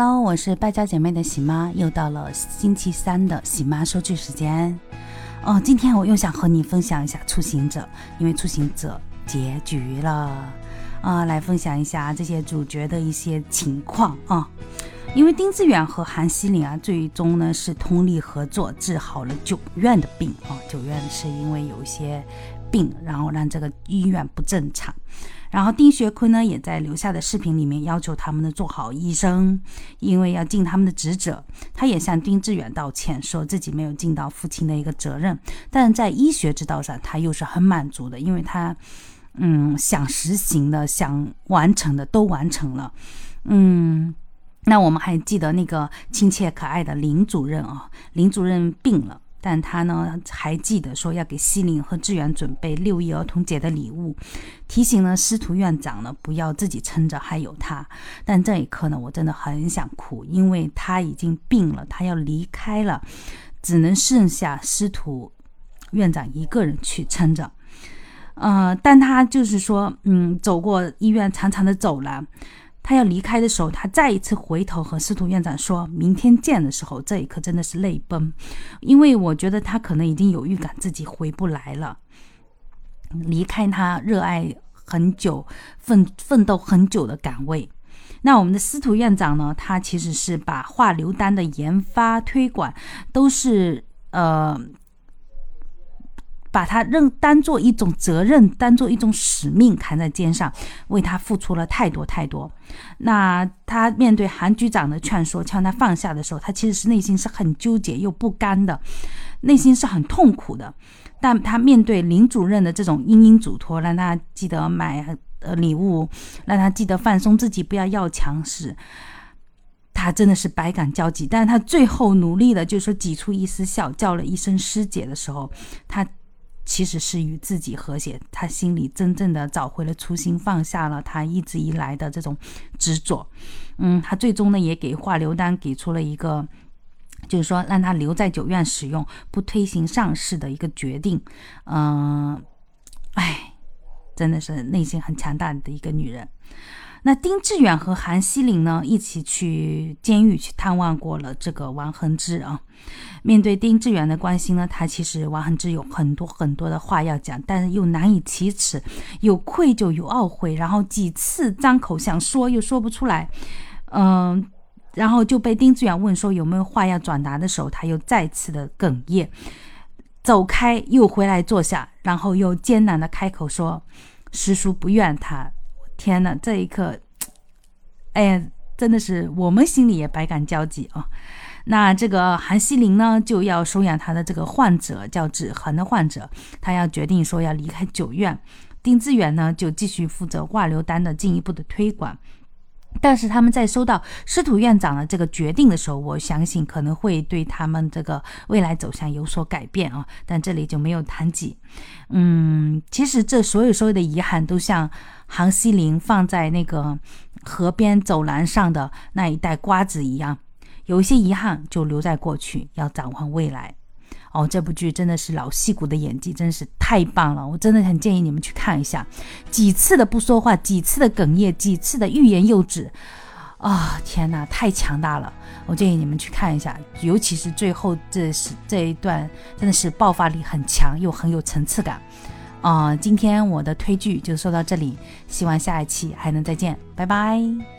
Hello，我是败家姐妹的喜妈，又到了星期三的喜妈说剧时间。哦，今天我又想和你分享一下《出行者》，因为《出行者》结局了啊，来分享一下这些主角的一些情况啊。因为丁志远和韩熙林啊，最终呢是通力合作治好了九院的病啊。九院是因为有一些病，然后让这个医院不正常。然后丁学坤呢，也在留下的视频里面要求他们呢做好医生，因为要尽他们的职责。他也向丁志远道歉，说自己没有尽到父亲的一个责任，但在医学之道上，他又是很满足的，因为他，嗯，想实行的、想完成的都完成了。嗯，那我们还记得那个亲切可爱的林主任啊，林主任病了。但他呢还记得说要给西林和志远准备六一儿童节的礼物，提醒了司徒院长呢不要自己撑着，还有他。但这一刻呢，我真的很想哭，因为他已经病了，他要离开了，只能剩下司徒院长一个人去撑着。呃，但他就是说，嗯，走过医院长长的走廊。他要离开的时候，他再一次回头和司徒院长说：“明天见”的时候，这一刻真的是泪崩，因为我觉得他可能已经有预感自己回不来了，离开他热爱很久、奋奋斗很久的岗位。那我们的司徒院长呢？他其实是把化硫丹的研发推广都是呃。把他认当做一种责任，当做一种使命扛在肩上，为他付出了太多太多。那他面对韩局长的劝说，劝他放下的时候，他其实是内心是很纠结又不甘的，内心是很痛苦的。但他面对林主任的这种殷殷嘱托，让他记得买呃礼物，让他记得放松自己，不要要强势，他真的是百感交集。但是他最后努力的，就是说挤出一丝笑，叫了一声师姐的时候，他。其实是与自己和谐，他心里真正的找回了初心，放下了他一直以来的这种执着。嗯，他最终呢也给华流丹给出了一个，就是说让他留在九院使用，不推行上市的一个决定。嗯，哎，真的是内心很强大的一个女人。那丁志远和韩熙林呢，一起去监狱去探望过了这个王恒之啊。面对丁志远的关心呢，他其实王恒之有很多很多的话要讲，但是又难以启齿，有愧疚，有懊悔，然后几次张口想说又说不出来，嗯，然后就被丁志远问说有没有话要转达的时候，他又再次的哽咽，走开，又回来坐下，然后又艰难的开口说：“师叔不怨他。”天呐，这一刻，哎呀，真的是我们心里也百感交集啊。那这个韩熙林呢，就要收养他的这个患者，叫子恒的患者，他要决定说要离开九院。丁志远呢，就继续负责挂流单的进一步的推广。但是他们在收到司徒院长的这个决定的时候，我相信可能会对他们这个未来走向有所改变啊。但这里就没有谈及。嗯，其实这所有所有的遗憾，都像杭西林放在那个河边走廊上的那一袋瓜子一样，有一些遗憾就留在过去，要展望未来。哦，这部剧真的是老戏骨的演技，真是太棒了！我真的很建议你们去看一下，几次的不说话，几次的哽咽，几次的欲言又止，啊，天哪，太强大了！我建议你们去看一下，尤其是最后这是这一段，真的是爆发力很强，又很有层次感。啊，今天我的推剧就说到这里，希望下一期还能再见，拜拜。